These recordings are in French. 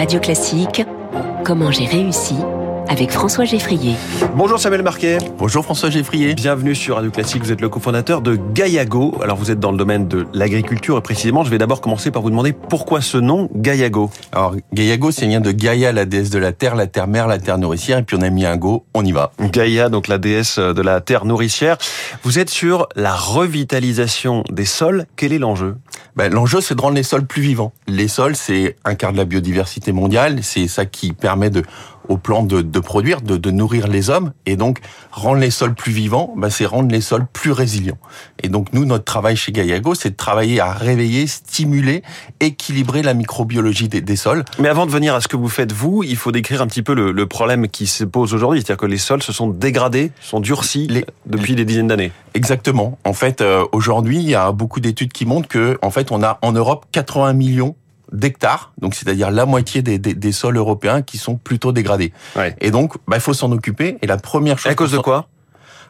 Radio Classique, Comment j'ai réussi avec François Geffrier. Bonjour Samuel Marquet. Bonjour François Geffrier. Bienvenue sur Radio Classique. Vous êtes le cofondateur de Gaiago. Alors vous êtes dans le domaine de l'agriculture et précisément, je vais d'abord commencer par vous demander pourquoi ce nom Gaiago. Alors Gaiago, c'est vient de Gaïa, la déesse de la terre, la terre mère, la terre nourricière. Et puis on a mis un go, on y va. Gaïa, donc la déesse de la terre nourricière. Vous êtes sur la revitalisation des sols. Quel est l'enjeu? Ben, L'enjeu, c'est de rendre les sols plus vivants. Les sols, c'est un quart de la biodiversité mondiale. C'est ça qui permet de aux plantes de, de produire, de, de, nourrir les hommes, et donc rendre les sols plus vivants, bah, c'est rendre les sols plus résilients. Et donc nous, notre travail chez Gaiago, c'est de travailler à réveiller, stimuler, équilibrer la microbiologie des, des, sols. Mais avant de venir à ce que vous faites vous, il faut décrire un petit peu le, le problème qui se pose aujourd'hui, c'est-à-dire que les sols se sont dégradés, sont durcis les, depuis des dizaines d'années. Exactement. En fait, euh, aujourd'hui, il y a beaucoup d'études qui montrent que, en fait, on a en Europe 80 millions d'hectares, donc c'est-à-dire la moitié des, des, des, sols européens qui sont plutôt dégradés. Ouais. Et donc, bah, il faut s'en occuper. Et la première chose... À cause de quoi?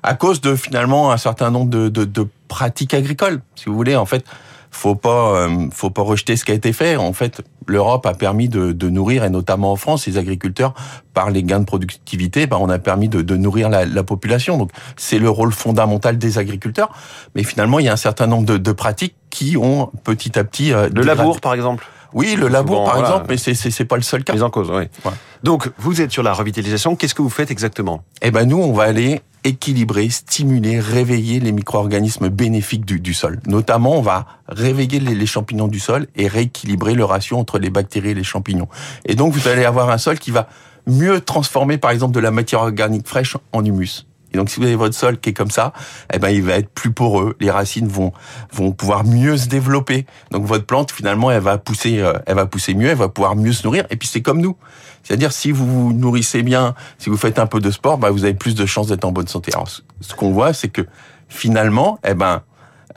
À cause de finalement un certain nombre de, de, de, pratiques agricoles, si vous voulez. En fait, faut pas, euh, faut pas rejeter ce qui a été fait. En fait, l'Europe a permis de, de, nourrir, et notamment en France, les agriculteurs par les gains de productivité. Bah, on a permis de, de nourrir la, la, population. Donc, c'est le rôle fondamental des agriculteurs. Mais finalement, il y a un certain nombre de, de pratiques qui ont petit à petit euh, le labour, par exemple. Oui, le labour, Souvent, par voilà. exemple, mais c'est c'est pas le seul cas. Les en cause, oui. Ouais. Donc, vous êtes sur la revitalisation. Qu'est-ce que vous faites exactement? Eh ben, nous, on va aller équilibrer, stimuler, réveiller les micro-organismes bénéfiques du, du, sol. Notamment, on va réveiller les, les, champignons du sol et rééquilibrer le ratio entre les bactéries et les champignons. Et donc, vous allez avoir un sol qui va mieux transformer, par exemple, de la matière organique fraîche en humus. Et donc, si vous avez votre sol qui est comme ça, eh ben, il va être plus poreux. Les racines vont vont pouvoir mieux se développer. Donc, votre plante, finalement, elle va pousser, euh, elle va pousser mieux, elle va pouvoir mieux se nourrir. Et puis, c'est comme nous. C'est-à-dire, si vous vous nourrissez bien, si vous faites un peu de sport, bah, vous avez plus de chances d'être en bonne santé. Alors, ce qu'on voit, c'est que finalement, eh ben,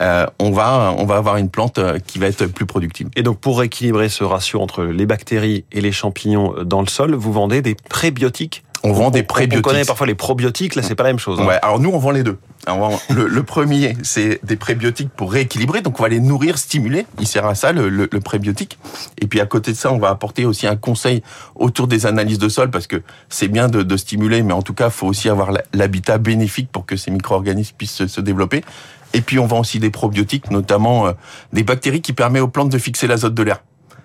euh, on va on va avoir une plante euh, qui va être plus productive. Et donc pour équilibrer ce ratio entre les bactéries et les champignons dans le sol, vous vendez des prébiotiques on vend des prébiotiques. On connaît parfois les probiotiques, là c'est pas la même chose. Hein. Ouais, alors nous on vend les deux. Alors, le, le, premier, c'est des prébiotiques pour rééquilibrer, donc on va les nourrir, stimuler. Il sert à ça le, le, le, prébiotique. Et puis à côté de ça, on va apporter aussi un conseil autour des analyses de sol parce que c'est bien de, de, stimuler, mais en tout cas, il faut aussi avoir l'habitat bénéfique pour que ces micro-organismes puissent se, se, développer. Et puis on vend aussi des probiotiques, notamment euh, des bactéries qui permettent aux plantes de fixer l'azote de l'air.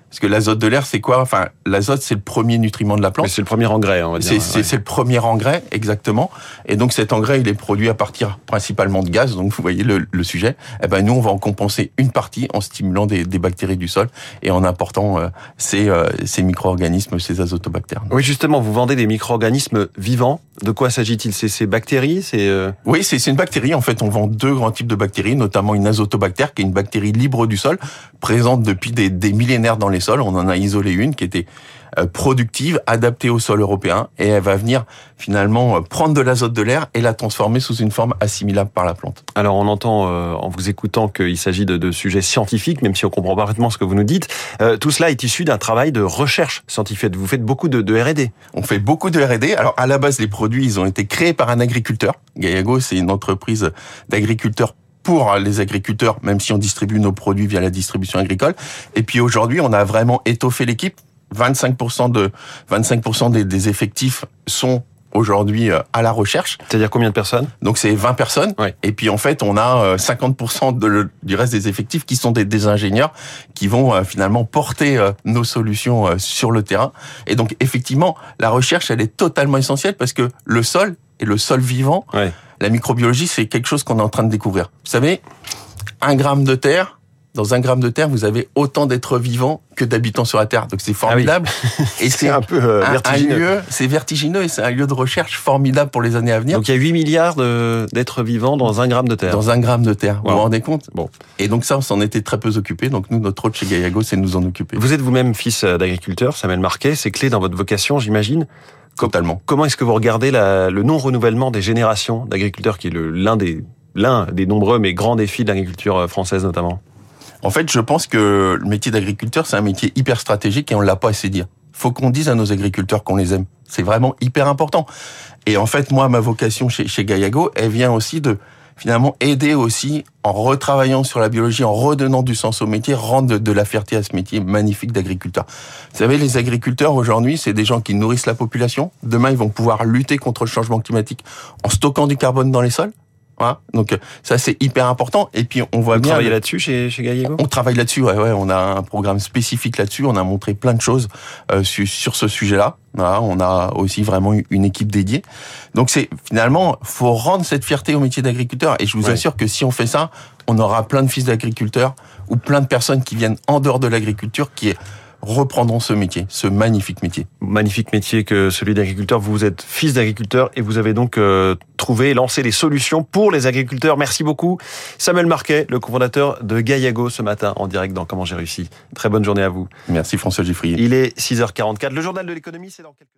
Parce que l'azote de l'air, c'est quoi? Enfin, l'azote, c'est le premier nutriment de la plante. C'est le premier engrais, on va dire. C'est ouais. le premier engrais, exactement. Et donc, cet engrais, il est produit à partir principalement de gaz. Donc, vous voyez le, le sujet. Eh ben, nous, on va en compenser une partie en stimulant des, des bactéries du sol et en apportant euh, ces, euh, ces micro-organismes, ces azotobactères. Oui, justement, vous vendez des micro-organismes vivants. De quoi s'agit-il? C'est ces bactéries? C'est euh... Oui, c'est une bactérie. En fait, on vend deux grands types de bactéries, notamment une azotobactère, qui est une bactérie libre du sol, présente depuis des, des millénaires dans les sols. On en a isolé une qui était euh, productive, adaptée au sol européen, et elle va venir finalement euh, prendre de l'azote de l'air et la transformer sous une forme assimilable par la plante. Alors on entend euh, en vous écoutant qu'il s'agit de, de, sujets scientifiques, même si on comprend parfaitement ce que vous nous dites. Euh, tout cela est issu d'un travail de recherche scientifique. Vous faites beaucoup de, de R&D. On fait beaucoup de R&D. Alors à la base, les produits, ils ont été créés par un agriculteur. Gaiago, c'est une entreprise d'agriculteurs pour les agriculteurs, même si on distribue nos produits via la distribution agricole. Et puis aujourd'hui, on a vraiment étoffé l'équipe. 25% de 25% des, des effectifs sont aujourd'hui à la recherche. C'est-à-dire combien de personnes? Donc c'est 20 personnes. Oui. Et puis en fait, on a 50% de le, du reste des effectifs qui sont des, des ingénieurs qui vont euh, finalement porter euh, nos solutions euh, sur le terrain. Et donc effectivement, la recherche, elle est totalement essentielle parce que le sol et le sol vivant, oui. La microbiologie, c'est quelque chose qu'on est en train de découvrir. Vous savez, un gramme de terre, dans un gramme de terre, vous avez autant d'êtres vivants que d'habitants sur la Terre. Donc c'est formidable. Ah oui. et c'est un peu euh, vertigineux. Un lieu, c'est vertigineux et c'est un lieu de recherche formidable pour les années à venir. Donc il y a 8 milliards d'êtres vivants dans un gramme de terre. Dans un gramme de terre. Wow. Vous vous rendez compte? Bon. Et donc ça, on s'en était très peu occupé. Donc nous, notre rôle chez Gaiago, c'est de nous en occuper. Vous êtes vous-même fils d'agriculteur, Samuel Marquet. C'est clé dans votre vocation, j'imagine. Totalement. Comment est-ce que vous regardez la, le non-renouvellement des générations d'agriculteurs, qui est l'un des l'un des nombreux mais grands défis de l'agriculture française notamment? En fait, je pense que le métier d'agriculteur, c'est un métier hyper stratégique et on l'a pas assez dit. Faut qu'on dise à nos agriculteurs qu'on les aime. C'est vraiment hyper important. Et en fait, moi, ma vocation chez, chez Gaiago, elle vient aussi de finalement aider aussi en retravaillant sur la biologie, en redonnant du sens au métier, rendre de la fierté à ce métier magnifique d'agriculteur. Vous savez, les agriculteurs aujourd'hui, c'est des gens qui nourrissent la population. Demain, ils vont pouvoir lutter contre le changement climatique en stockant du carbone dans les sols. Voilà. Donc ça c'est hyper important. Et puis on voit Vous bien. travaillez là-dessus chez, chez Gallego? On travaille là-dessus, ouais, ouais. On a un programme spécifique là-dessus. On a montré plein de choses euh, sur, sur ce sujet-là. Voilà, on a aussi vraiment une équipe dédiée. Donc c'est finalement, faut rendre cette fierté au métier d'agriculteur. Et je vous Ouais. assure que si on fait ça, on aura plein de fils d'agriculteurs ou plein de personnes qui viennent en dehors de l'agriculture qui reprendront ce métier, ce magnifique métier. Magnifique métier que celui d'agriculteur. Vous êtes fils d'agriculteur et vous avez donc euh, trouvé, lancé des solutions pour les agriculteurs. Merci beaucoup. Samuel Marquet, le cofondateur de Gaillago ce matin en direct dans Comment j'ai réussi. Très bonne journée à vous. Merci François Geffrier. Il est 6h44. Le journal de l'économie, c'est dans quelques